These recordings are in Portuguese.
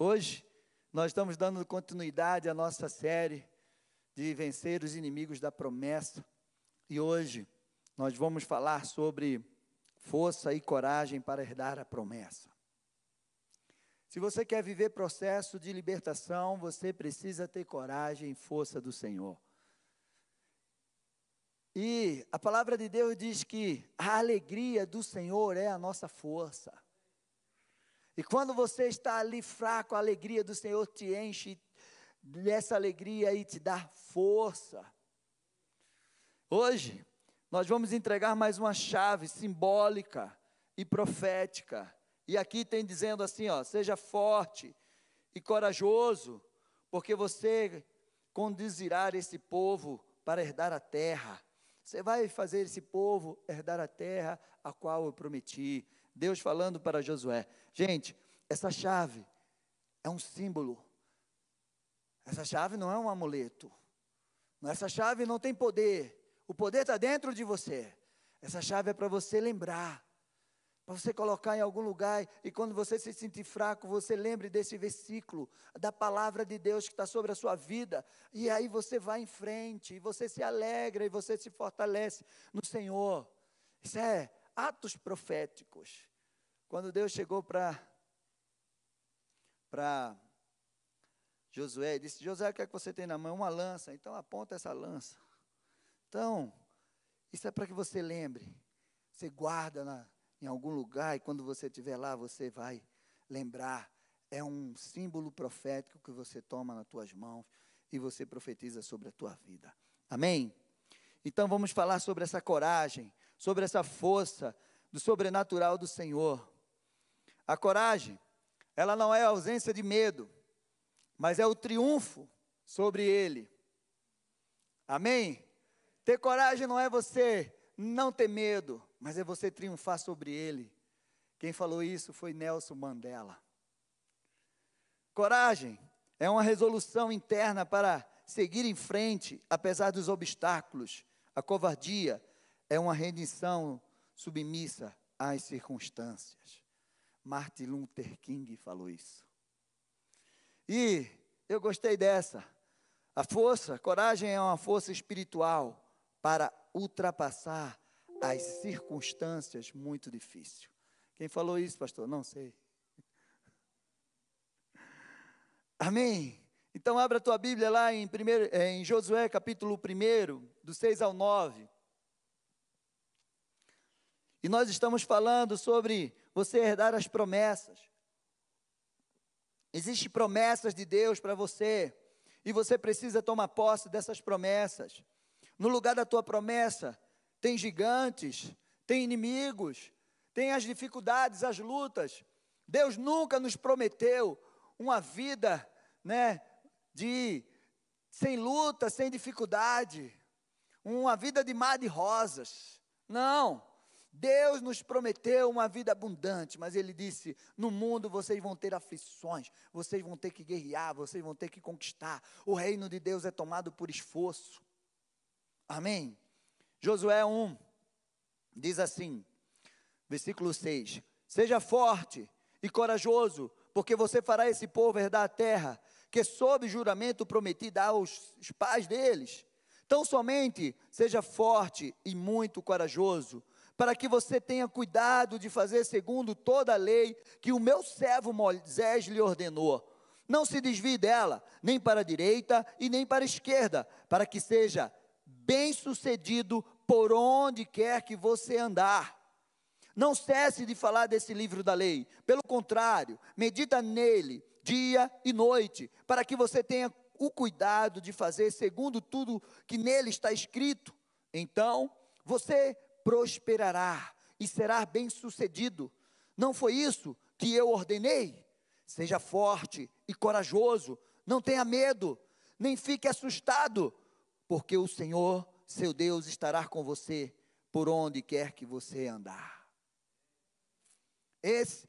Hoje, nós estamos dando continuidade à nossa série de vencer os inimigos da promessa. E hoje, nós vamos falar sobre força e coragem para herdar a promessa. Se você quer viver processo de libertação, você precisa ter coragem e força do Senhor. E a palavra de Deus diz que a alegria do Senhor é a nossa força. E quando você está ali fraco, a alegria do Senhor te enche dessa alegria e te dá força. Hoje, nós vamos entregar mais uma chave simbólica e profética e aqui tem dizendo assim, ó, seja forte e corajoso, porque você conduzirá esse povo para herdar a terra. Você vai fazer esse povo herdar a terra a qual eu prometi. Deus falando para Josué. Gente, essa chave é um símbolo. Essa chave não é um amuleto. Essa chave não tem poder. O poder está dentro de você. Essa chave é para você lembrar para você colocar em algum lugar e quando você se sentir fraco, você lembre desse versículo, da palavra de Deus que está sobre a sua vida, e aí você vai em frente, e você se alegra, e você se fortalece no Senhor. Isso é atos proféticos. Quando Deus chegou para para Josué e disse: Josué, o que é que você tem na mão? Uma lança, então aponta essa lança. Então, isso é para que você lembre, você guarda na, em algum lugar e quando você estiver lá, você vai lembrar. É um símbolo profético que você toma nas tuas mãos e você profetiza sobre a tua vida. Amém? Então vamos falar sobre essa coragem, sobre essa força do sobrenatural do Senhor. A coragem, ela não é a ausência de medo, mas é o triunfo sobre ele. Amém? Ter coragem não é você não ter medo, mas é você triunfar sobre ele. Quem falou isso foi Nelson Mandela. Coragem é uma resolução interna para seguir em frente, apesar dos obstáculos. A covardia é uma rendição submissa às circunstâncias. Martin Luther King falou isso. E eu gostei dessa. A força, coragem é uma força espiritual para ultrapassar as circunstâncias muito difíceis. Quem falou isso, pastor? Não sei. Amém? Então abra a tua Bíblia lá em, primeiro, eh, em Josué capítulo 1, do 6 ao 9. E nós estamos falando sobre você herdar as promessas. Existem promessas de Deus para você, e você precisa tomar posse dessas promessas. No lugar da tua promessa, tem gigantes, tem inimigos, tem as dificuldades, as lutas. Deus nunca nos prometeu uma vida, né, de sem luta, sem dificuldade, uma vida de mar de rosas. Não. Deus nos prometeu uma vida abundante, mas Ele disse: no mundo vocês vão ter aflições, vocês vão ter que guerrear, vocês vão ter que conquistar. O reino de Deus é tomado por esforço. Amém? Josué 1 diz assim, versículo 6: Seja forte e corajoso, porque você fará esse povo herdar a terra que, sob juramento, prometi dar aos pais deles. Tão somente seja forte e muito corajoso, para que você tenha cuidado de fazer segundo toda a lei que o meu servo Moisés lhe ordenou. Não se desvie dela, nem para a direita e nem para a esquerda, para que seja bem-sucedido por onde quer que você andar. Não cesse de falar desse livro da lei. Pelo contrário, medita nele dia e noite, para que você tenha o cuidado de fazer segundo tudo que nele está escrito. Então, você prosperará e será bem-sucedido. Não foi isso que eu ordenei? Seja forte e corajoso, não tenha medo, nem fique assustado porque o Senhor, seu Deus, estará com você por onde quer que você andar. Esse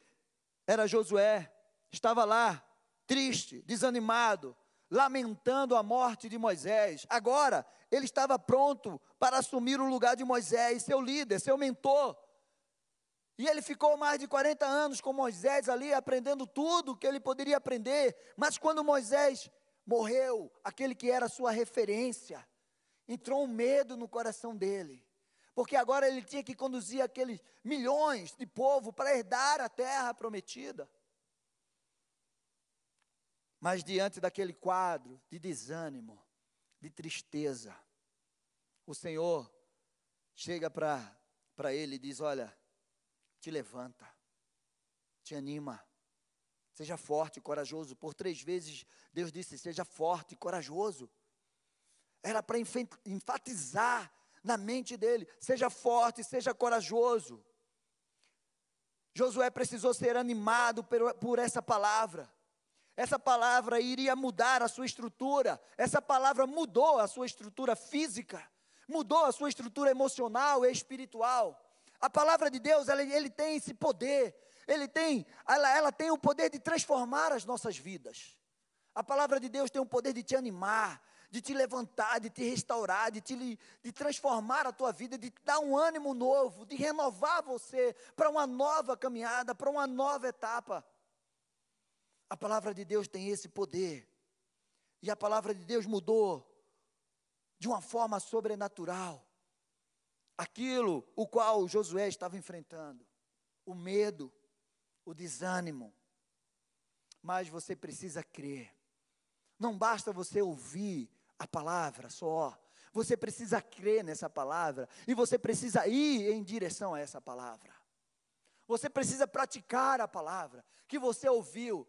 era Josué, estava lá, triste, desanimado, lamentando a morte de Moisés. Agora, ele estava pronto para assumir o lugar de Moisés, seu líder, seu mentor. E ele ficou mais de 40 anos com Moisés ali, aprendendo tudo que ele poderia aprender. Mas quando Moisés morreu, aquele que era sua referência, entrou um medo no coração dele. Porque agora ele tinha que conduzir aqueles milhões de povo para herdar a terra prometida. Mas diante daquele quadro de desânimo, de tristeza, o Senhor chega para ele e diz: Olha, te levanta, te anima, seja forte e corajoso. Por três vezes Deus disse: Seja forte e corajoso. Era para enfatizar na mente dele: seja forte, seja corajoso. Josué precisou ser animado por, por essa palavra. Essa palavra iria mudar a sua estrutura. Essa palavra mudou a sua estrutura física, mudou a sua estrutura emocional e espiritual. A palavra de Deus, ela, ele tem esse poder. Ele tem, ela, ela tem o poder de transformar as nossas vidas. A palavra de Deus tem o poder de te animar, de te levantar, de te restaurar, de, te, de transformar a tua vida, de te dar um ânimo novo, de renovar você para uma nova caminhada, para uma nova etapa. A palavra de Deus tem esse poder. E a palavra de Deus mudou de uma forma sobrenatural aquilo o qual Josué estava enfrentando, o medo, o desânimo. Mas você precisa crer. Não basta você ouvir a palavra só. Você precisa crer nessa palavra e você precisa ir em direção a essa palavra. Você precisa praticar a palavra que você ouviu.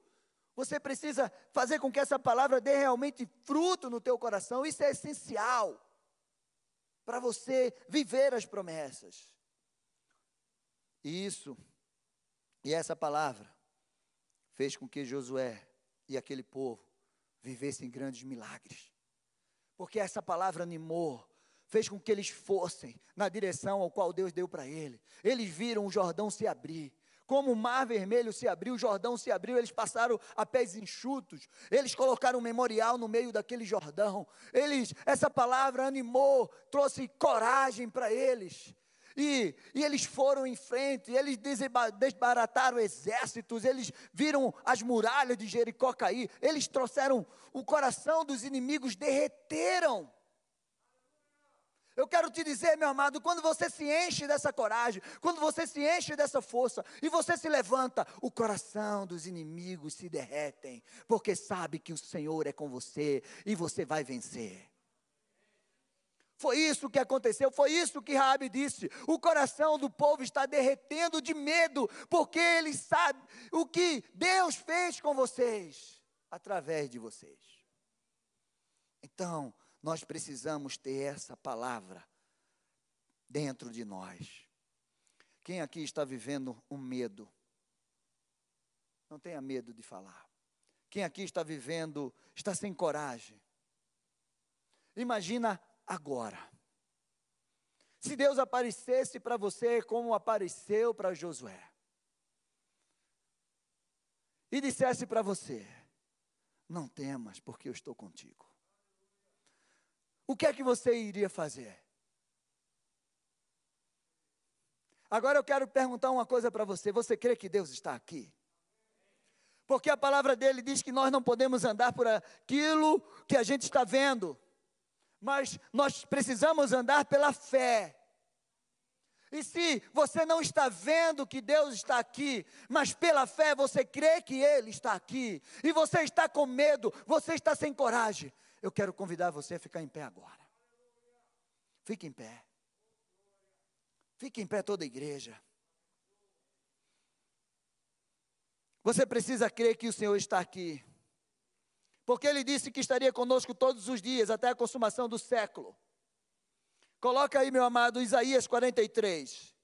Você precisa fazer com que essa palavra dê realmente fruto no teu coração. Isso é essencial para você viver as promessas. E isso, e essa palavra, fez com que Josué e aquele povo vivessem grandes milagres. Porque essa palavra animou, fez com que eles fossem na direção ao qual Deus deu para ele. Eles viram o Jordão se abrir como o mar vermelho se abriu, o Jordão se abriu, eles passaram a pés enxutos, eles colocaram um memorial no meio daquele Jordão, eles, essa palavra animou, trouxe coragem para eles, e, e, eles foram em frente, eles desbarataram exércitos, eles viram as muralhas de Jericó cair, eles trouxeram o coração dos inimigos, derreteram. Eu quero te dizer, meu amado, quando você se enche dessa coragem, quando você se enche dessa força e você se levanta, o coração dos inimigos se derretem, porque sabe que o Senhor é com você e você vai vencer. Foi isso que aconteceu, foi isso que Raabe disse. O coração do povo está derretendo de medo, porque eles sabem o que Deus fez com vocês através de vocês. Então, nós precisamos ter essa palavra dentro de nós. Quem aqui está vivendo um medo? Não tenha medo de falar. Quem aqui está vivendo, está sem coragem? Imagina agora. Se Deus aparecesse para você como apareceu para Josué, e dissesse para você: Não temas, porque eu estou contigo o que é que você iria fazer? Agora eu quero perguntar uma coisa para você: você crê que Deus está aqui? Porque a palavra dele diz que nós não podemos andar por aquilo que a gente está vendo, mas nós precisamos andar pela fé. E se você não está vendo que Deus está aqui, mas pela fé você crê que Ele está aqui, e você está com medo, você está sem coragem, eu quero convidar você a ficar em pé agora. Fique em pé. Fique em pé toda a igreja. Você precisa crer que o Senhor está aqui. Porque Ele disse que estaria conosco todos os dias, até a consumação do século. Coloca aí, meu amado, Isaías 43.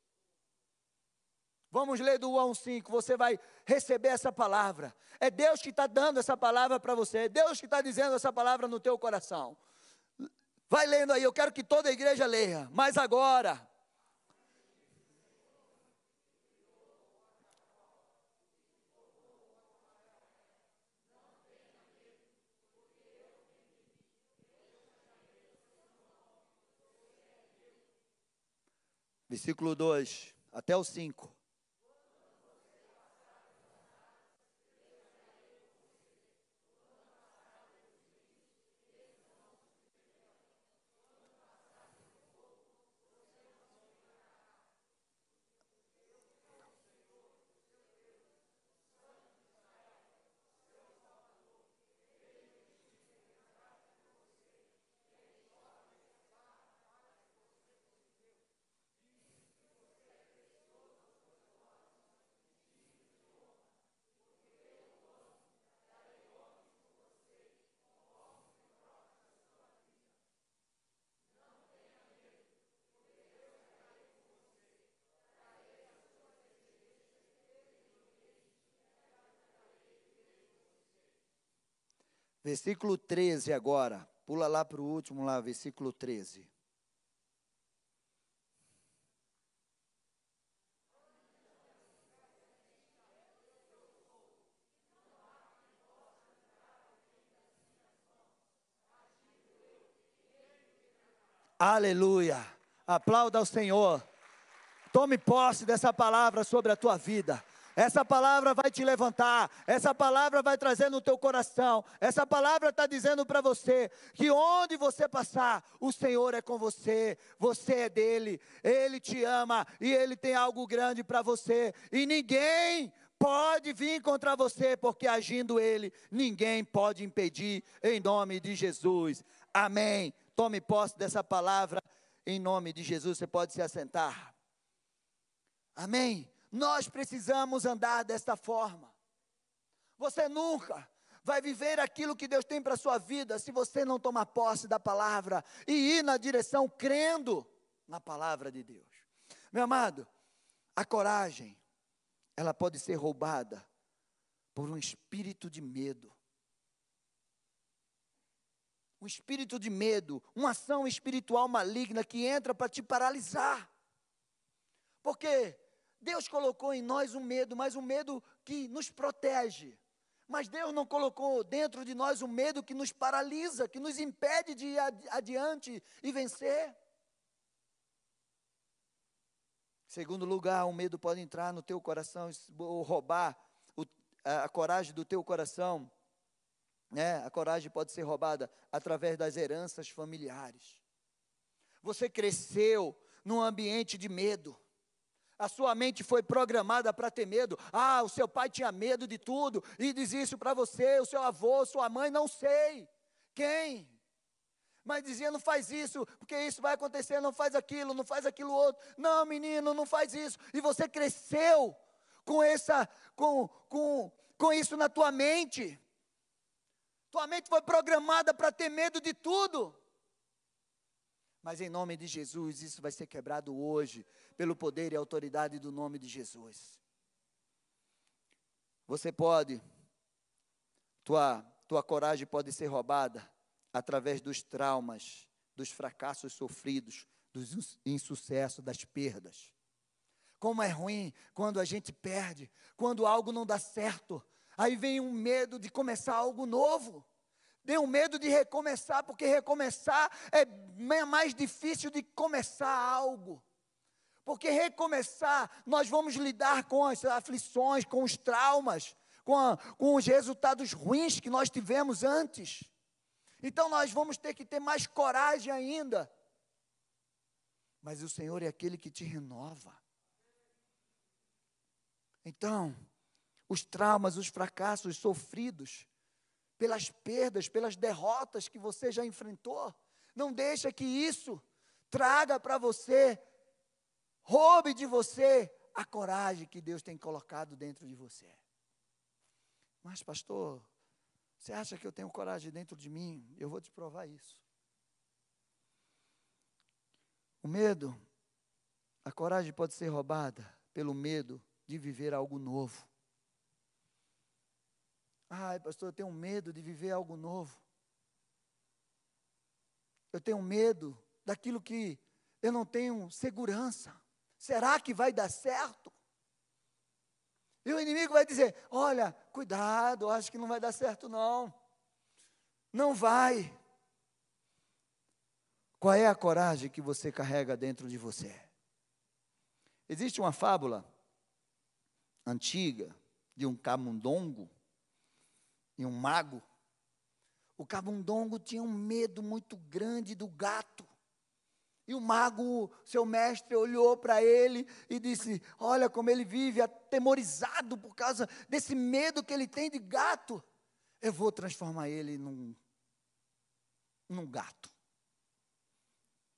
Vamos ler do 1 ao 5. Você vai receber essa palavra. É Deus que está dando essa palavra para você. É Deus que está dizendo essa palavra no teu coração. Vai lendo aí, eu quero que toda a igreja leia. Mas agora. Versículo 2 até o 5. Versículo 13 agora. Pula lá para o último, lá, versículo 13. Aleluia. Aplauda ao Senhor. Tome posse dessa palavra sobre a tua vida. Essa palavra vai te levantar, essa palavra vai trazer no teu coração, essa palavra está dizendo para você que onde você passar, o Senhor é com você, você é dele, ele te ama e ele tem algo grande para você, e ninguém pode vir contra você, porque agindo ele, ninguém pode impedir, em nome de Jesus, amém. Tome posse dessa palavra, em nome de Jesus, você pode se assentar, amém. Nós precisamos andar desta forma. Você nunca vai viver aquilo que Deus tem para a sua vida se você não tomar posse da palavra e ir na direção crendo na palavra de Deus. Meu amado, a coragem, ela pode ser roubada por um espírito de medo. Um espírito de medo, uma ação espiritual maligna que entra para te paralisar. Porque Deus colocou em nós um medo, mas um medo que nos protege. Mas Deus não colocou dentro de nós um medo que nos paralisa, que nos impede de ir adiante e vencer. Segundo lugar, o medo pode entrar no teu coração ou roubar o, a, a coragem do teu coração. Né? A coragem pode ser roubada através das heranças familiares. Você cresceu num ambiente de medo. A sua mente foi programada para ter medo. Ah, o seu pai tinha medo de tudo e diz isso para você, o seu avô, sua mãe, não sei. Quem? Mas dizia, não faz isso, porque isso vai acontecer, não faz aquilo, não faz aquilo outro. Não, menino, não faz isso. E você cresceu com essa com com com isso na tua mente. Tua mente foi programada para ter medo de tudo. Mas em nome de Jesus, isso vai ser quebrado hoje, pelo poder e autoridade do nome de Jesus. Você pode, tua, tua coragem pode ser roubada através dos traumas, dos fracassos sofridos, dos insucessos, das perdas. Como é ruim quando a gente perde, quando algo não dá certo. Aí vem um medo de começar algo novo. Tenho medo de recomeçar, porque recomeçar é mais difícil de começar algo. Porque recomeçar, nós vamos lidar com as aflições, com os traumas, com, a, com os resultados ruins que nós tivemos antes. Então nós vamos ter que ter mais coragem ainda. Mas o Senhor é aquele que te renova. Então, os traumas, os fracassos sofridos, pelas perdas, pelas derrotas que você já enfrentou. Não deixa que isso traga para você, roube de você a coragem que Deus tem colocado dentro de você. Mas, pastor, você acha que eu tenho coragem dentro de mim? Eu vou te provar isso. O medo, a coragem pode ser roubada pelo medo de viver algo novo. Ai, pastor, eu tenho medo de viver algo novo. Eu tenho medo daquilo que eu não tenho segurança. Será que vai dar certo? E o inimigo vai dizer: Olha, cuidado, acho que não vai dar certo, não. Não vai. Qual é a coragem que você carrega dentro de você? Existe uma fábula antiga de um camundongo e um mago. O cabundongo tinha um medo muito grande do gato. E o mago, seu mestre, olhou para ele e disse: Olha como ele vive atemorizado por causa desse medo que ele tem de gato. Eu vou transformar ele num, num gato.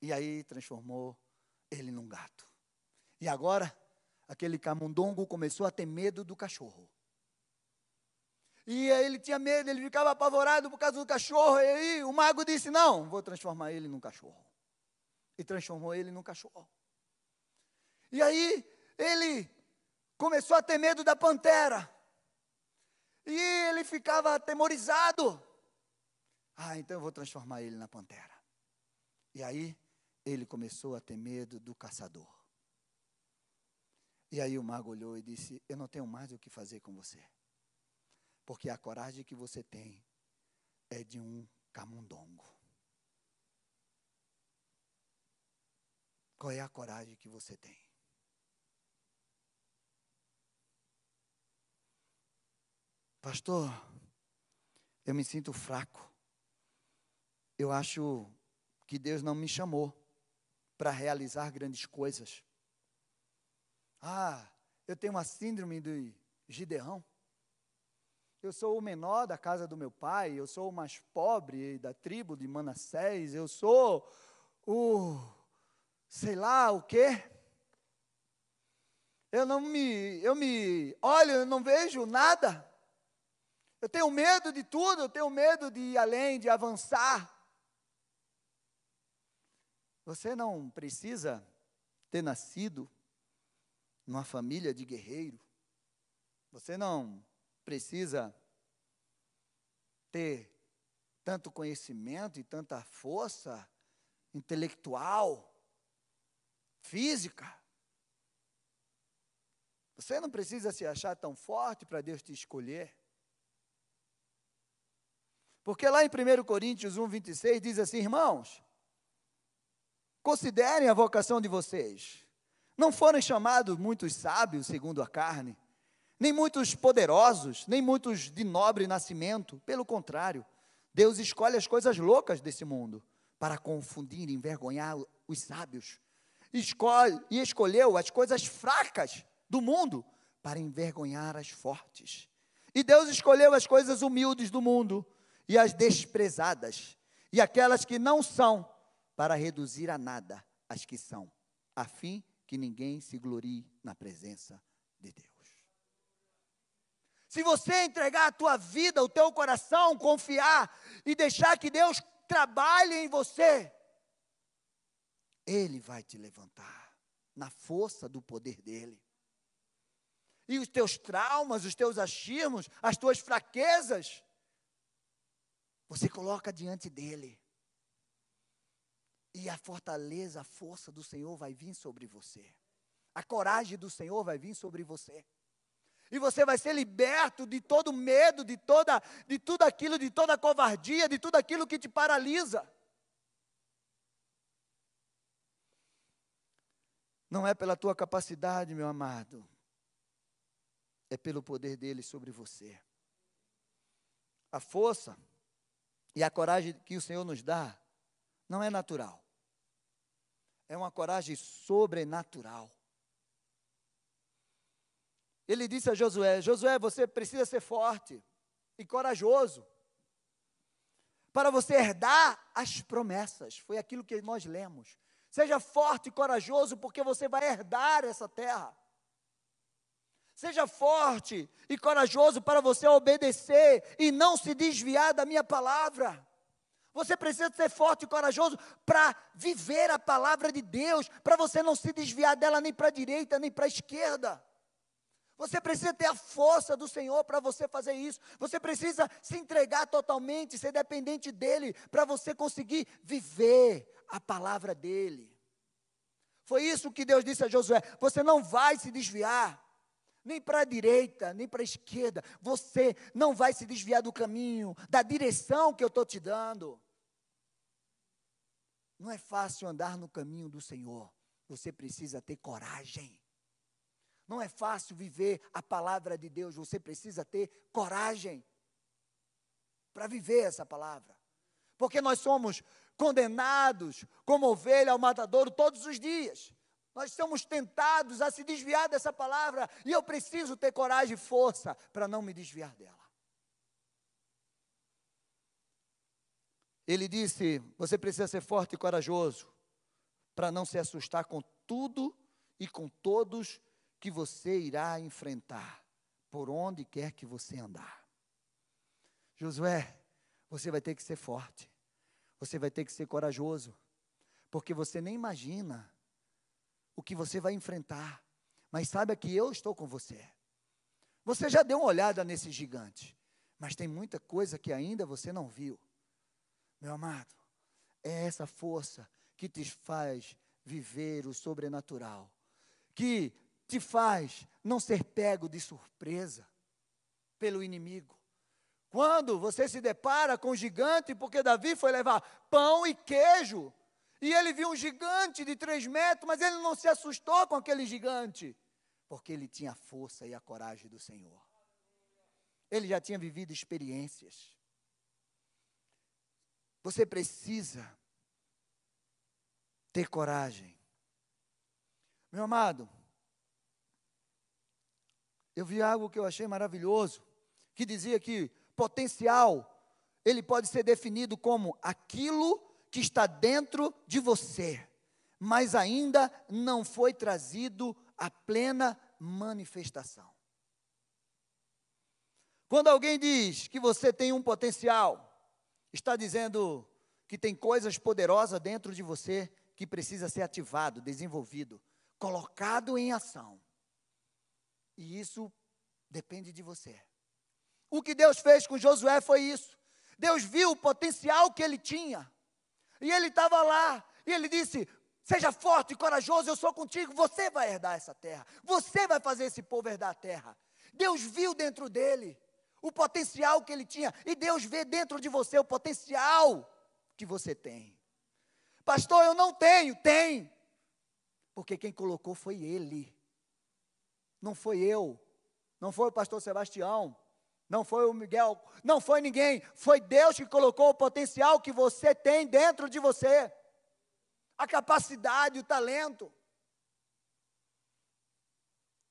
E aí transformou ele num gato. E agora, aquele camundongo começou a ter medo do cachorro. E aí ele tinha medo, ele ficava apavorado por causa do cachorro. E aí o mago disse: Não, vou transformar ele num cachorro. E transformou ele num cachorro. E aí ele começou a ter medo da pantera. E ele ficava atemorizado. Ah, então eu vou transformar ele na pantera. E aí ele começou a ter medo do caçador. E aí o mago olhou e disse: Eu não tenho mais o que fazer com você. Porque a coragem que você tem é de um camundongo. Qual é a coragem que você tem? Pastor, eu me sinto fraco. Eu acho que Deus não me chamou para realizar grandes coisas. Ah, eu tenho uma síndrome de Gideão. Eu sou o menor da casa do meu pai, eu sou o mais pobre da tribo de Manassés, eu sou o sei lá o quê. Eu não me, eu me, olha, eu não vejo nada. Eu tenho medo de tudo, eu tenho medo de ir além, de avançar. Você não precisa ter nascido numa família de guerreiro. Você não precisa ter tanto conhecimento e tanta força intelectual, física. Você não precisa se achar tão forte para Deus te escolher. Porque lá em 1 Coríntios 1, 26 diz assim: irmãos, considerem a vocação de vocês. Não foram chamados muitos sábios segundo a carne, nem muitos poderosos, nem muitos de nobre nascimento. Pelo contrário, Deus escolhe as coisas loucas desse mundo para confundir e envergonhar os sábios. Escolhe, e escolheu as coisas fracas do mundo para envergonhar as fortes. E Deus escolheu as coisas humildes do mundo e as desprezadas, e aquelas que não são, para reduzir a nada as que são, a fim que ninguém se glorie na presença de Deus. Se você entregar a tua vida, o teu coração, confiar e deixar que Deus trabalhe em você, Ele vai te levantar na força do poder dEle. E os teus traumas, os teus achismos, as tuas fraquezas, você coloca diante dEle. E a fortaleza, a força do Senhor vai vir sobre você. A coragem do Senhor vai vir sobre você. E você vai ser liberto de todo medo, de toda de tudo aquilo, de toda covardia, de tudo aquilo que te paralisa. Não é pela tua capacidade, meu amado. É pelo poder dele sobre você. A força e a coragem que o Senhor nos dá não é natural. É uma coragem sobrenatural. Ele disse a Josué: Josué, você precisa ser forte e corajoso para você herdar as promessas. Foi aquilo que nós lemos. Seja forte e corajoso, porque você vai herdar essa terra. Seja forte e corajoso para você obedecer e não se desviar da minha palavra. Você precisa ser forte e corajoso para viver a palavra de Deus, para você não se desviar dela nem para a direita nem para a esquerda. Você precisa ter a força do Senhor para você fazer isso. Você precisa se entregar totalmente, ser dependente dEle, para você conseguir viver a palavra dEle. Foi isso que Deus disse a Josué: você não vai se desviar nem para a direita, nem para a esquerda. Você não vai se desviar do caminho, da direção que eu estou te dando. Não é fácil andar no caminho do Senhor. Você precisa ter coragem. Não é fácil viver a palavra de Deus. Você precisa ter coragem para viver essa palavra. Porque nós somos condenados como ovelha ao matadouro todos os dias. Nós somos tentados a se desviar dessa palavra e eu preciso ter coragem e força para não me desviar dela. Ele disse: Você precisa ser forte e corajoso para não se assustar com tudo e com todos que você irá enfrentar, por onde quer que você andar. Josué, você vai ter que ser forte, você vai ter que ser corajoso, porque você nem imagina o que você vai enfrentar. Mas saiba que eu estou com você. Você já deu uma olhada nesse gigante, mas tem muita coisa que ainda você não viu. Meu amado, é essa força que te faz viver o sobrenatural, que te faz não ser pego de surpresa pelo inimigo. Quando você se depara com o gigante, porque Davi foi levar pão e queijo, e ele viu um gigante de três metros, mas ele não se assustou com aquele gigante, porque ele tinha a força e a coragem do Senhor. Ele já tinha vivido experiências. Você precisa ter coragem. Meu amado, eu vi algo que eu achei maravilhoso, que dizia que potencial, ele pode ser definido como aquilo que está dentro de você, mas ainda não foi trazido à plena manifestação. Quando alguém diz que você tem um potencial, está dizendo que tem coisas poderosas dentro de você que precisa ser ativado, desenvolvido, colocado em ação. E isso depende de você. O que Deus fez com Josué foi isso. Deus viu o potencial que ele tinha. E ele estava lá, e ele disse: Seja forte e corajoso, eu sou contigo, você vai herdar essa terra, você vai fazer esse povo herdar a terra. Deus viu dentro dele o potencial que ele tinha, e Deus vê dentro de você o potencial que você tem. Pastor, eu não tenho, tem, porque quem colocou foi ele, não foi eu, não foi o pastor Sebastião, não foi o Miguel, não foi ninguém, foi Deus que colocou o potencial que você tem dentro de você, a capacidade, o talento.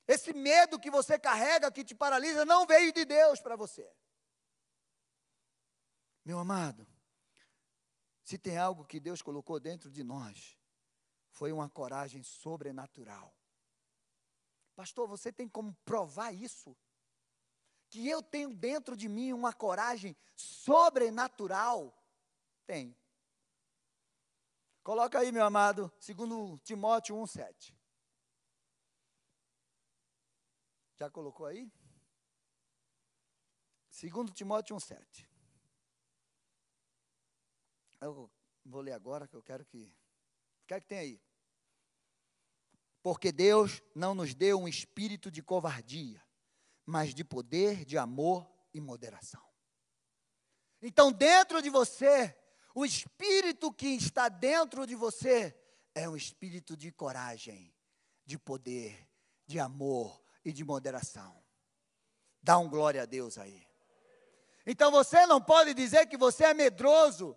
Esse medo que você carrega, que te paralisa, não veio de Deus para você. Meu amado, se tem algo que Deus colocou dentro de nós, foi uma coragem sobrenatural. Pastor, você tem como provar isso? que eu tenho dentro de mim uma coragem sobrenatural? Tenho. Coloca aí, meu amado, segundo Timóteo 1,7. Já colocou aí? Segundo Timóteo 1,7. Eu vou ler agora que eu quero que. O que é tem aí? Porque Deus não nos deu um espírito de covardia, mas de poder, de amor e moderação. Então, dentro de você, o espírito que está dentro de você é um espírito de coragem, de poder, de amor e de moderação. Dá um glória a Deus aí. Então você não pode dizer que você é medroso,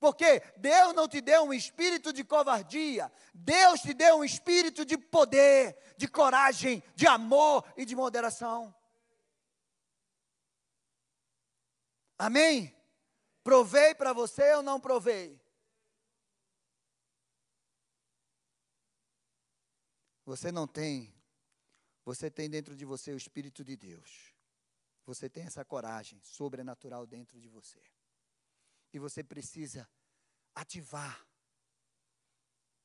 porque Deus não te deu um espírito de covardia, Deus te deu um espírito de poder, de coragem, de amor e de moderação. Amém? Provei para você ou não provei? Você não tem, você tem dentro de você o Espírito de Deus. Você tem essa coragem sobrenatural dentro de você. E você precisa ativar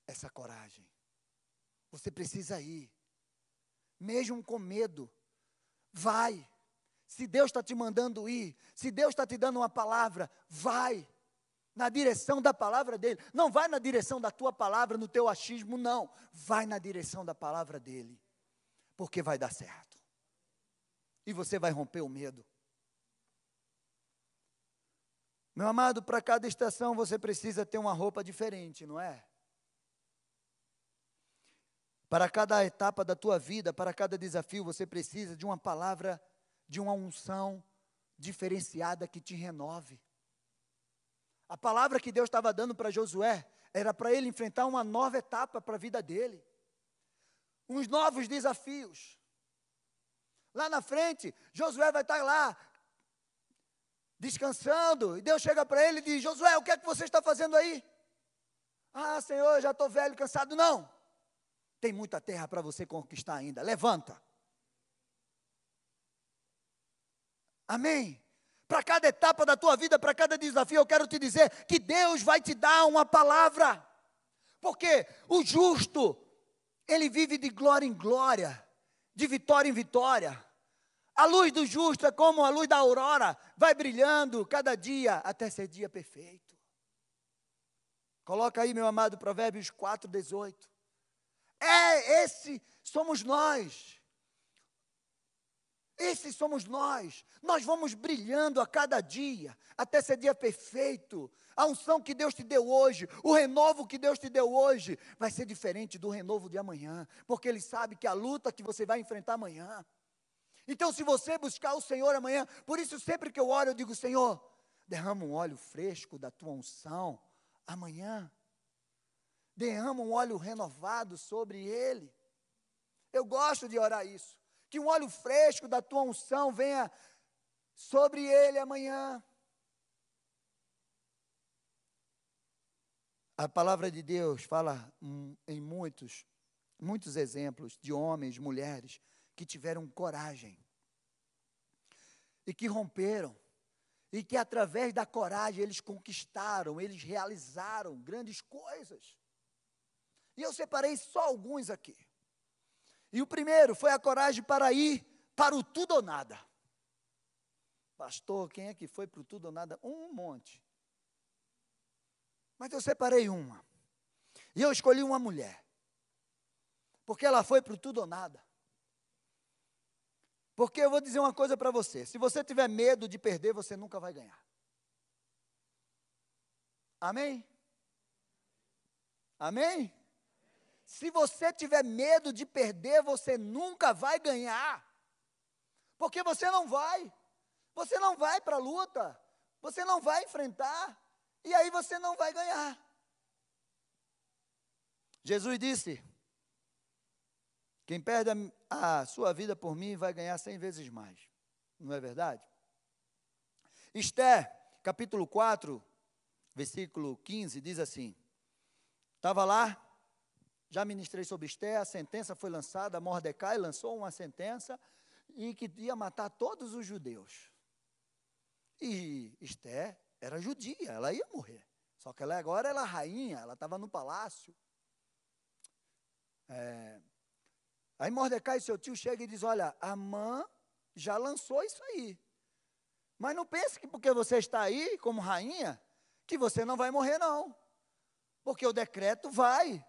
essa coragem. Você precisa ir, mesmo com medo, vai. Se Deus está te mandando ir, se Deus está te dando uma palavra, vai na direção da palavra dele. Não vai na direção da tua palavra, no teu achismo, não. Vai na direção da palavra dele, porque vai dar certo. E você vai romper o medo. Meu amado, para cada estação você precisa ter uma roupa diferente, não é? Para cada etapa da tua vida, para cada desafio, você precisa de uma palavra de uma unção diferenciada que te renove. A palavra que Deus estava dando para Josué era para ele enfrentar uma nova etapa para a vida dele. Uns novos desafios. Lá na frente, Josué vai estar lá descansando, e Deus chega para ele e diz: Josué, o que é que você está fazendo aí? Ah, Senhor, já estou velho, cansado. Não, tem muita terra para você conquistar ainda. Levanta. Amém? Para cada etapa da tua vida, para cada desafio, eu quero te dizer que Deus vai te dar uma palavra. Porque o justo, ele vive de glória em glória, de vitória em vitória. A luz do justo é como a luz da aurora, vai brilhando cada dia até ser dia perfeito. Coloca aí, meu amado, Provérbios 4, 18. É, esse somos nós. Esses somos nós. Nós vamos brilhando a cada dia, até ser dia perfeito. A unção que Deus te deu hoje, o renovo que Deus te deu hoje, vai ser diferente do renovo de amanhã, porque Ele sabe que a luta que você vai enfrentar amanhã. Então, se você buscar o Senhor amanhã, por isso sempre que eu oro, eu digo: Senhor, derrama um óleo fresco da tua unção amanhã. Derrama um óleo renovado sobre ele. Eu gosto de orar isso. Que um óleo fresco da tua unção venha sobre ele amanhã. A palavra de Deus fala em muitos, muitos exemplos de homens, mulheres que tiveram coragem e que romperam e que através da coragem eles conquistaram, eles realizaram grandes coisas. E eu separei só alguns aqui. E o primeiro foi a coragem para ir para o tudo ou nada. Pastor, quem é que foi para o tudo ou nada? Um monte. Mas eu separei uma. E eu escolhi uma mulher. Porque ela foi para o tudo ou nada. Porque eu vou dizer uma coisa para você: se você tiver medo de perder, você nunca vai ganhar. Amém? Amém? Se você tiver medo de perder, você nunca vai ganhar. Porque você não vai. Você não vai para a luta. Você não vai enfrentar. E aí você não vai ganhar. Jesus disse: quem perde a, a sua vida por mim vai ganhar cem vezes mais. Não é verdade? Esther, capítulo 4, versículo 15, diz assim: Estava lá, já ministrei sobre Esther, a sentença foi lançada, Mordecai lançou uma sentença e que ia matar todos os judeus. E Esther era judia, ela ia morrer. Só que ela agora era rainha, ela estava no palácio. É, Aí Mordecai, seu tio, chega e diz: Olha, a mãe já lançou isso aí. Mas não pense que porque você está aí como rainha, que você não vai morrer, não. Porque o decreto vai.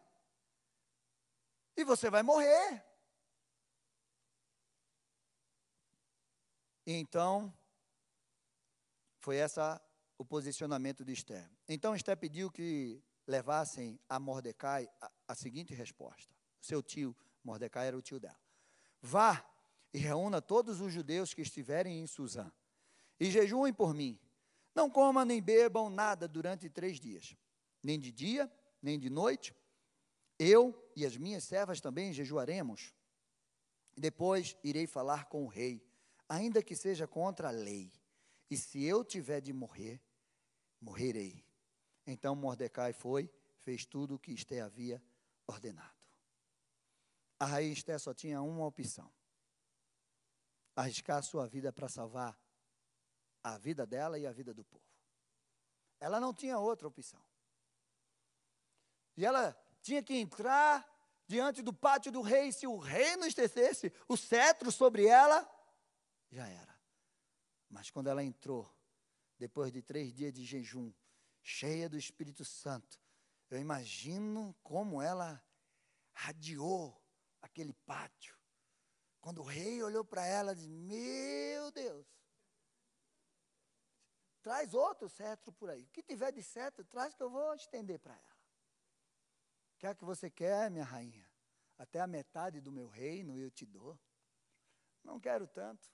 E você vai morrer. Então, foi essa o posicionamento de Esther. Então Esther pediu que levassem a Mordecai a, a seguinte resposta. Seu tio Mordecai era o tio dela. Vá e reúna todos os judeus que estiverem em Suzã, e jejuem por mim. Não comam nem bebam nada durante três dias, nem de dia, nem de noite. Eu e as minhas servas também jejuaremos. Depois irei falar com o rei, ainda que seja contra a lei. E se eu tiver de morrer, morrerei. Então Mordecai foi, fez tudo o que Esté havia ordenado. A rainha Esté só tinha uma opção: arriscar sua vida para salvar a vida dela e a vida do povo. Ela não tinha outra opção. E ela tinha que entrar diante do pátio do rei. Se o rei não estecesse o cetro sobre ela, já era. Mas quando ela entrou, depois de três dias de jejum, cheia do Espírito Santo, eu imagino como ela radiou aquele pátio. Quando o rei olhou para ela, disse: Meu Deus, traz outro cetro por aí. O que tiver de cetro, traz que eu vou estender para ela. Quer que você quer, minha rainha? Até a metade do meu reino eu te dou. Não quero tanto.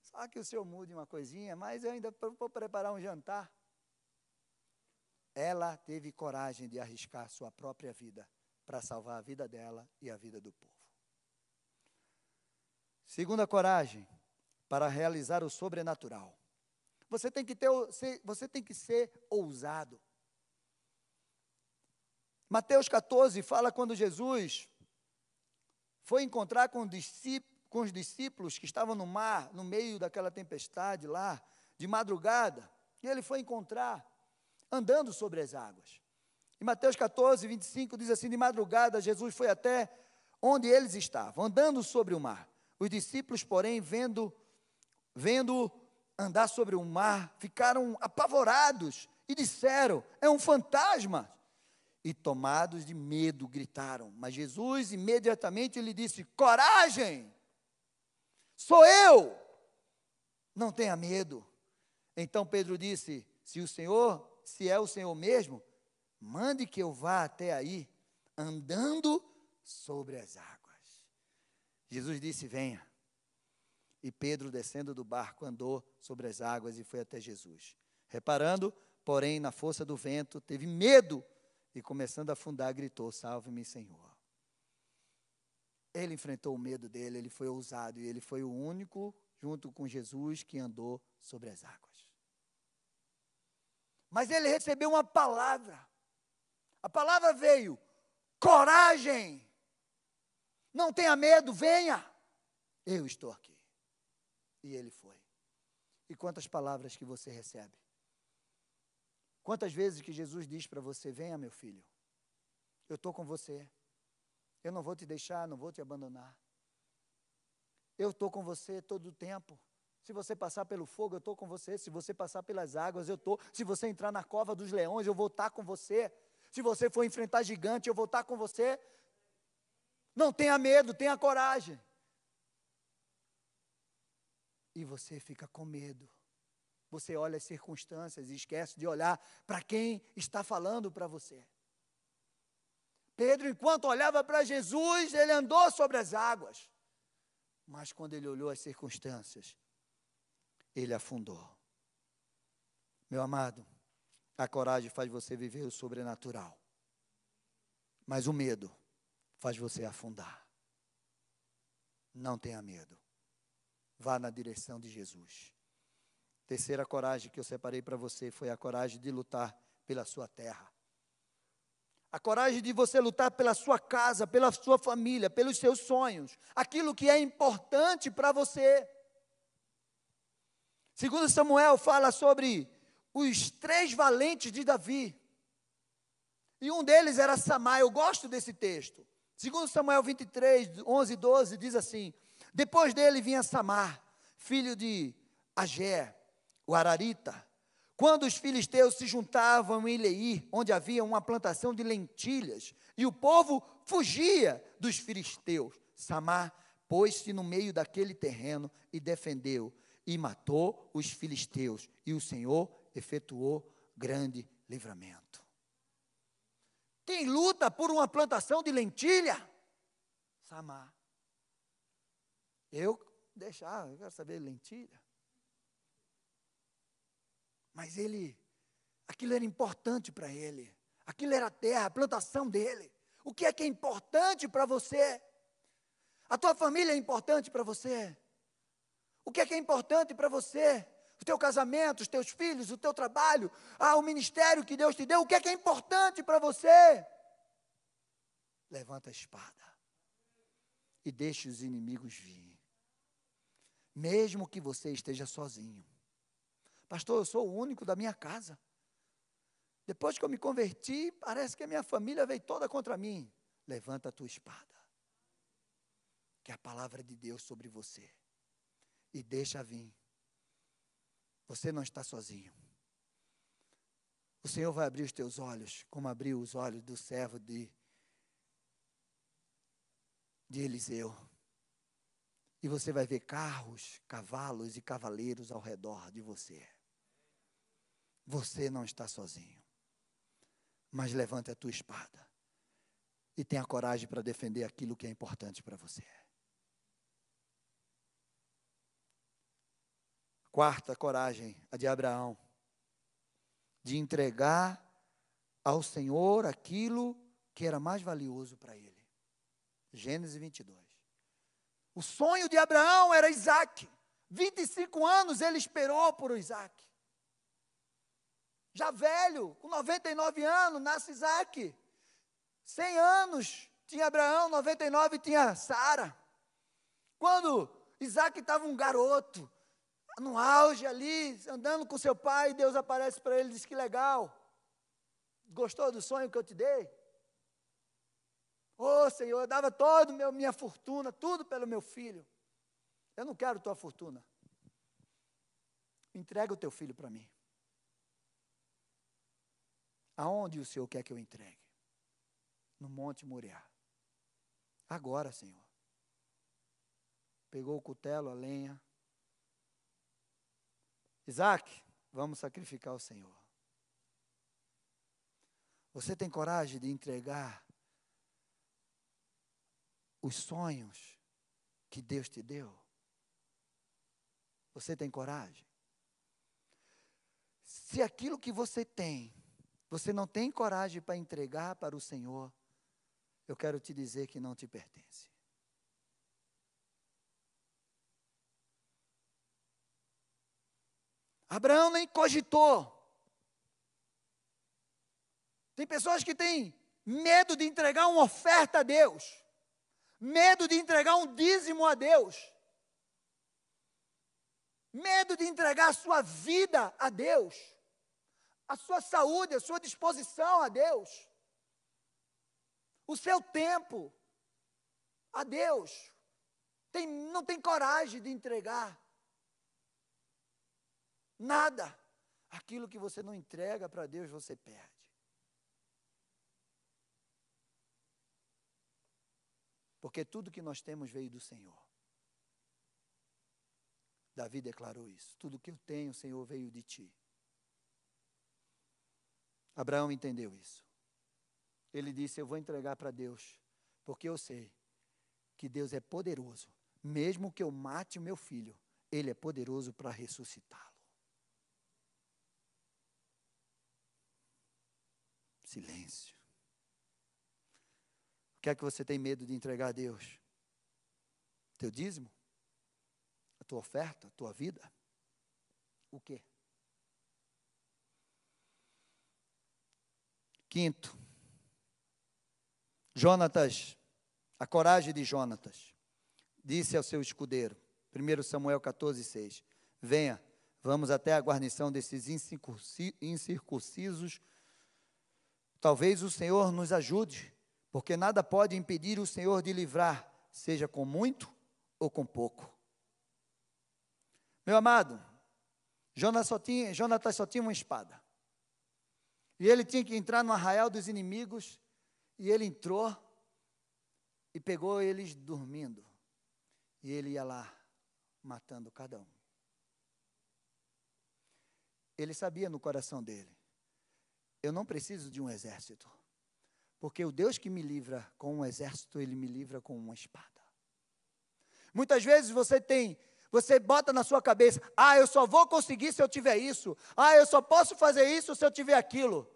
Só que o senhor mude uma coisinha, mas eu ainda vou preparar um jantar. Ela teve coragem de arriscar sua própria vida para salvar a vida dela e a vida do povo. Segunda coragem, para realizar o sobrenatural. Você tem que ter, você tem que ser ousado. Mateus 14 fala quando Jesus foi encontrar com, os discípulos que estavam no mar, no meio daquela tempestade lá, de madrugada, e ele foi encontrar andando sobre as águas. Em Mateus 14, 25 diz assim: De madrugada, Jesus foi até onde eles estavam, andando sobre o mar. Os discípulos, porém, vendo, vendo andar sobre o mar, ficaram apavorados e disseram: É um fantasma. e tomados de medo gritaram. Mas Jesus imediatamente lhe disse: Coragem! Sou eu! Não tenha medo. Então Pedro disse: Se o Senhor, se é o Senhor mesmo, mande que eu vá até aí, andando sobre as águas. Jesus disse: Venha. E Pedro, descendo do barco, andou sobre as águas e foi até Jesus. Reparando, porém, na força do vento, teve medo e, começando a afundar, gritou: Salve-me, Senhor. Ele enfrentou o medo dele, ele foi ousado e ele foi o único, junto com Jesus, que andou sobre as águas. Mas ele recebeu uma palavra. A palavra veio: coragem. Não tenha medo, venha. Eu estou aqui. E ele foi. E quantas palavras que você recebe? Quantas vezes que Jesus diz para você: Venha, meu filho, eu estou com você. Eu não vou te deixar, não vou te abandonar. Eu estou com você todo o tempo. Se você passar pelo fogo, eu estou com você. Se você passar pelas águas, eu estou. Se você entrar na cova dos leões, eu vou estar com você. Se você for enfrentar gigante, eu vou estar com você. Não tenha medo, tenha coragem. E você fica com medo. Você olha as circunstâncias e esquece de olhar para quem está falando para você. Pedro, enquanto olhava para Jesus, ele andou sobre as águas. Mas quando ele olhou as circunstâncias, ele afundou. Meu amado, a coragem faz você viver o sobrenatural. Mas o medo faz você afundar. Não tenha medo. Vá na direção de Jesus. Terceira coragem que eu separei para você foi a coragem de lutar pela sua terra. A coragem de você lutar pela sua casa, pela sua família, pelos seus sonhos, aquilo que é importante para você. Segundo Samuel fala sobre os três valentes de Davi. E um deles era Samar. Eu gosto desse texto. Segundo Samuel 23, 11 e 12, diz assim: Depois dele vinha Samar, filho de Agé, o Ararita, quando os filisteus se juntavam em Leí, onde havia uma plantação de lentilhas, e o povo fugia dos filisteus, Samar pôs-se no meio daquele terreno e defendeu, e matou os filisteus, e o Senhor efetuou grande livramento. Quem luta por uma plantação de lentilha? Samar. Eu deixar, eu quero saber lentilha. Mas ele, aquilo era importante para ele. Aquilo era a terra, a plantação dele. O que é que é importante para você? A tua família é importante para você? O que é que é importante para você? O teu casamento, os teus filhos, o teu trabalho, ah, o ministério que Deus te deu, o que é que é importante para você? Levanta a espada e deixe os inimigos vir. Mesmo que você esteja sozinho. Pastor, eu sou o único da minha casa. Depois que eu me converti, parece que a minha família veio toda contra mim. Levanta a tua espada, que é a palavra de Deus sobre você, e deixa vir. Você não está sozinho. O Senhor vai abrir os teus olhos, como abriu os olhos do servo de, de Eliseu. E você vai ver carros, cavalos e cavaleiros ao redor de você. Você não está sozinho. Mas levante a tua espada e tenha coragem para defender aquilo que é importante para você. Quarta coragem, a de Abraão, de entregar ao Senhor aquilo que era mais valioso para ele. Gênesis 22. O sonho de Abraão era Isaac. 25 anos ele esperou por Isaac. Já velho, com 99 anos, nasce Isaac. 100 anos tinha Abraão, 99 tinha Sara. Quando Isaac estava um garoto, no auge ali, andando com seu pai, Deus aparece para ele e diz: Que legal. Gostou do sonho que eu te dei? Ô oh, Senhor, eu dava toda a minha fortuna, tudo pelo meu filho. Eu não quero tua fortuna. Entrega o teu filho para mim. Aonde o Senhor quer que eu entregue? no Monte Moriá. Agora, Senhor. Pegou o cutelo, a lenha. Isaac, vamos sacrificar o Senhor. Você tem coragem de entregar os sonhos que Deus te deu? Você tem coragem? Se aquilo que você tem, você não tem coragem para entregar para o Senhor, eu quero te dizer que não te pertence. Abraão nem cogitou. Tem pessoas que têm medo de entregar uma oferta a Deus, medo de entregar um dízimo a Deus, medo de entregar a sua vida a Deus, a sua saúde, a sua disposição a Deus o seu tempo a Deus. Tem, não tem coragem de entregar nada. Aquilo que você não entrega para Deus, você perde. Porque tudo que nós temos veio do Senhor. Davi declarou isso. Tudo que eu tenho, Senhor, veio de ti. Abraão entendeu isso ele disse: Eu vou entregar para Deus, porque eu sei que Deus é poderoso. Mesmo que eu mate o meu filho, Ele é poderoso para ressuscitá-lo. Silêncio. O que é que você tem medo de entregar a Deus? Teu dízimo? A tua oferta? A tua vida? O quê? Quinto, Jonatas, a coragem de Jonatas, disse ao seu escudeiro, 1 Samuel 14, 6, venha, vamos até a guarnição desses incircuncisos, talvez o Senhor nos ajude, porque nada pode impedir o Senhor de livrar, seja com muito ou com pouco. Meu amado, Jonas só tinha, Jonatas só tinha uma espada. E ele tinha que entrar no arraial dos inimigos e ele entrou e pegou eles dormindo. E ele ia lá, matando cada um. Ele sabia no coração dele: eu não preciso de um exército, porque o Deus que me livra com um exército, ele me livra com uma espada. Muitas vezes você tem, você bota na sua cabeça: ah, eu só vou conseguir se eu tiver isso, ah, eu só posso fazer isso se eu tiver aquilo.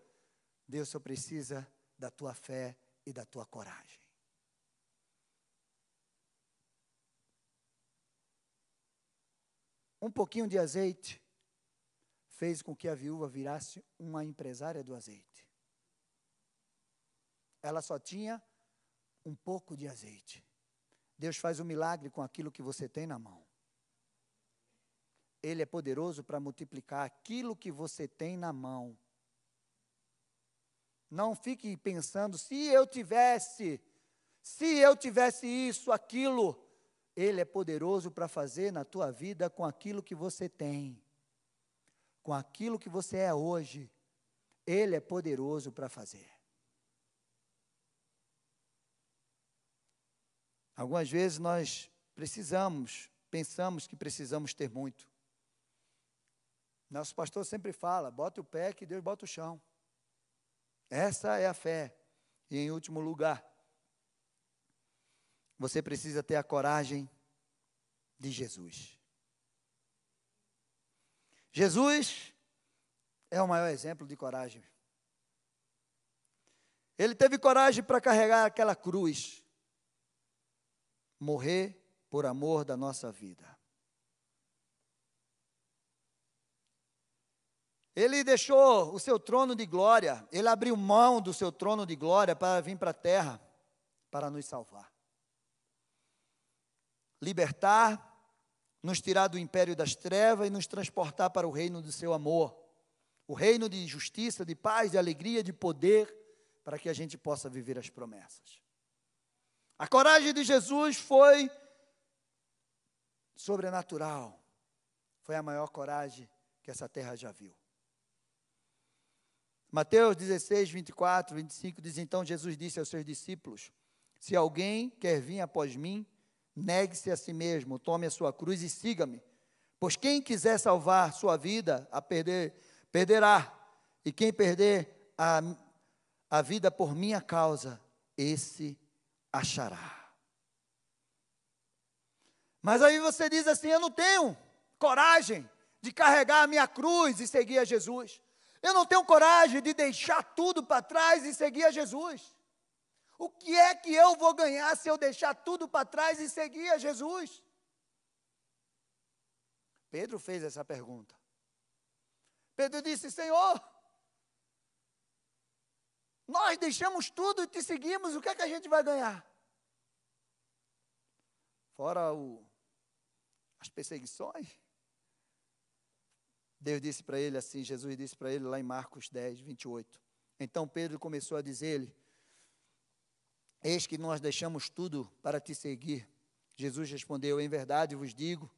Deus só precisa da tua fé e da tua coragem. Um pouquinho de azeite fez com que a viúva virasse uma empresária do azeite. Ela só tinha um pouco de azeite. Deus faz um milagre com aquilo que você tem na mão. Ele é poderoso para multiplicar aquilo que você tem na mão. Não fique pensando, se eu tivesse, se eu tivesse isso, aquilo. Ele é poderoso para fazer na tua vida com aquilo que você tem, com aquilo que você é hoje. Ele é poderoso para fazer. Algumas vezes nós precisamos, pensamos que precisamos ter muito. Nosso pastor sempre fala: bota o pé que Deus bota o chão. Essa é a fé. E em último lugar, você precisa ter a coragem de Jesus. Jesus é o maior exemplo de coragem. Ele teve coragem para carregar aquela cruz, morrer por amor da nossa vida. Ele deixou o seu trono de glória, ele abriu mão do seu trono de glória para vir para a terra, para nos salvar. Libertar, nos tirar do império das trevas e nos transportar para o reino do seu amor. O reino de justiça, de paz, de alegria, de poder, para que a gente possa viver as promessas. A coragem de Jesus foi sobrenatural. Foi a maior coragem que essa terra já viu. Mateus 16, 24, 25 diz: Então Jesus disse aos seus discípulos: Se alguém quer vir após mim, negue-se a si mesmo, tome a sua cruz e siga-me. Pois quem quiser salvar sua vida, a perder, perderá. E quem perder a, a vida por minha causa, esse achará. Mas aí você diz assim: Eu não tenho coragem de carregar a minha cruz e seguir a Jesus. Eu não tenho coragem de deixar tudo para trás e seguir a Jesus. O que é que eu vou ganhar se eu deixar tudo para trás e seguir a Jesus? Pedro fez essa pergunta. Pedro disse: Senhor, nós deixamos tudo e te seguimos, o que é que a gente vai ganhar? Fora o, as perseguições. Deus disse para ele assim, Jesus disse para ele lá em Marcos 10, 28. Então Pedro começou a dizer-lhe: Eis que nós deixamos tudo para te seguir. Jesus respondeu: Em verdade vos digo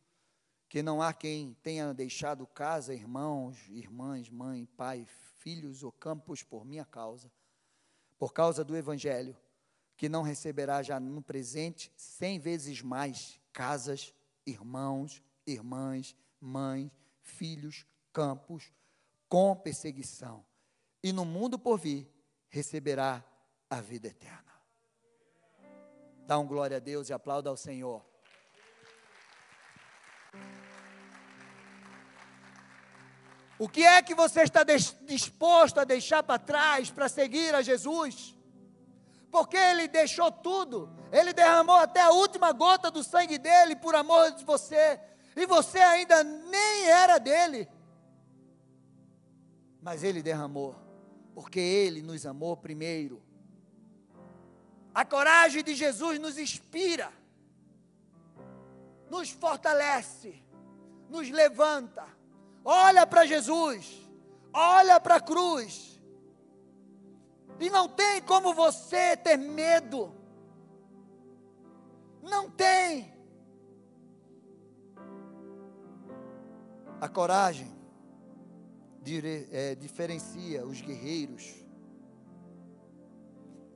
que não há quem tenha deixado casa, irmãos, irmãs, mãe, pai, filhos ou campos por minha causa, por causa do evangelho, que não receberá já no presente cem vezes mais casas, irmãos, irmãs, mães, filhos, campos, com perseguição, e no mundo por vir receberá a vida eterna. Dá um glória a Deus e aplauda ao Senhor. O que é que você está disposto a deixar para trás para seguir a Jesus? Porque ele deixou tudo, ele derramou até a última gota do sangue dele por amor de você, e você ainda nem era dele. Mas ele derramou, porque ele nos amou primeiro. A coragem de Jesus nos inspira, nos fortalece, nos levanta. Olha para Jesus, olha para a cruz. E não tem como você ter medo. Não tem. A coragem é, diferencia os guerreiros,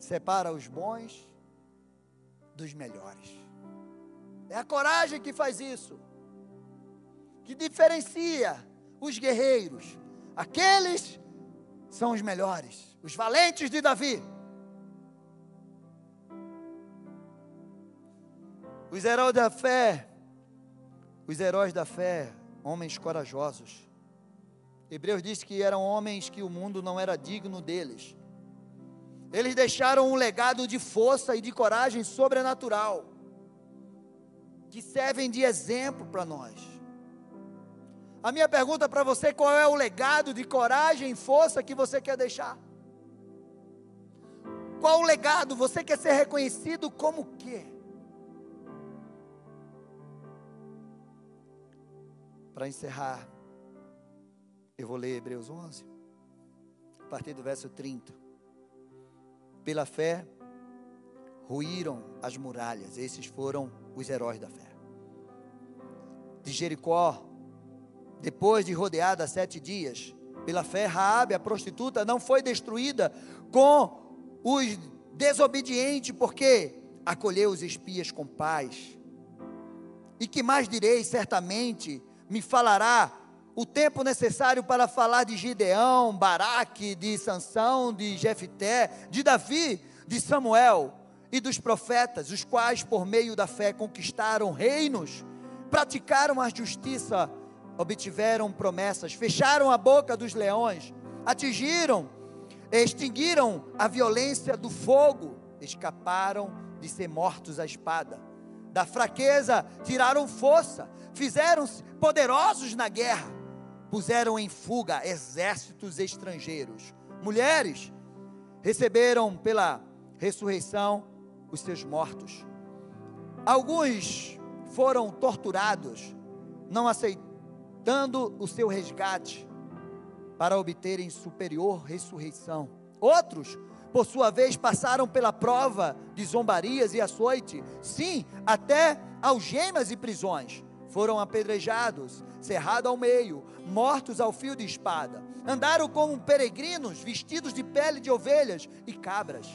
separa os bons dos melhores. É a coragem que faz isso, que diferencia os guerreiros. Aqueles são os melhores, os valentes de Davi. Os heróis da fé, os heróis da fé homens corajosos. Hebreus diz que eram homens que o mundo não era digno deles. Eles deixaram um legado de força e de coragem sobrenatural, que servem de exemplo para nós. A minha pergunta para você: qual é o legado de coragem e força que você quer deixar? Qual o legado? Você quer ser reconhecido como quê? Para encerrar, eu vou ler Hebreus 11, a partir do verso 30. Pela fé, ruíram as muralhas, esses foram os heróis da fé. De Jericó, depois de rodeada sete dias, pela fé, Raabe, a prostituta, não foi destruída com os desobedientes, porque acolheu os espias com paz. E que mais direi, certamente, me falará o tempo necessário para falar de Gideão, Baraque, de Sansão, de Jefté, de Davi, de Samuel e dos profetas, os quais por meio da fé conquistaram reinos, praticaram a justiça, obtiveram promessas, fecharam a boca dos leões, atingiram, extinguiram a violência do fogo, escaparam de ser mortos à espada. Da fraqueza tiraram força, fizeram-se poderosos na guerra, puseram em fuga exércitos estrangeiros. Mulheres receberam pela ressurreição os seus mortos. Alguns foram torturados, não aceitando o seu resgate, para obterem superior ressurreição. Outros, por sua vez, passaram pela prova de zombarias e açoite, sim, até algemas e prisões foram apedrejados, cerrados ao meio, mortos ao fio de espada. Andaram como peregrinos, vestidos de pele de ovelhas e cabras.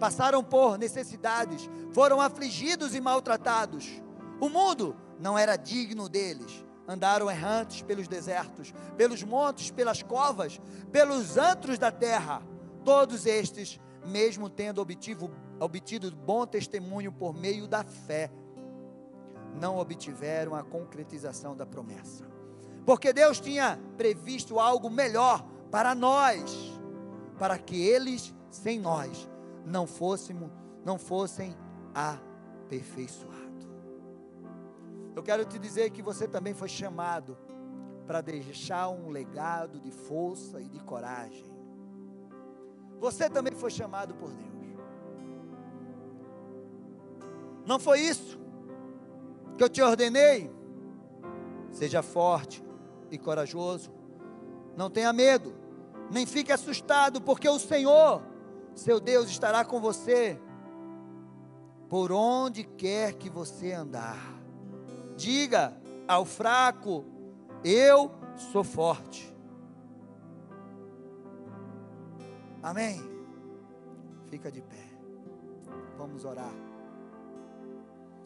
Passaram por necessidades, foram afligidos e maltratados. O mundo não era digno deles. Andaram errantes pelos desertos, pelos montes, pelas covas, pelos antros da terra. Todos estes, mesmo tendo obtido, obtido bom testemunho por meio da fé, não obtiveram a concretização da promessa. Porque Deus tinha previsto algo melhor para nós, para que eles, sem nós, não fôssemos, não fossem aperfeiçoados. Eu quero te dizer que você também foi chamado para deixar um legado de força e de coragem. Você também foi chamado por Deus. Não foi isso que eu te ordenei? Seja forte e corajoso. Não tenha medo, nem fique assustado, porque o Senhor, seu Deus, estará com você por onde quer que você andar. Diga ao fraco: Eu sou forte. Amém? Fica de pé. Vamos orar.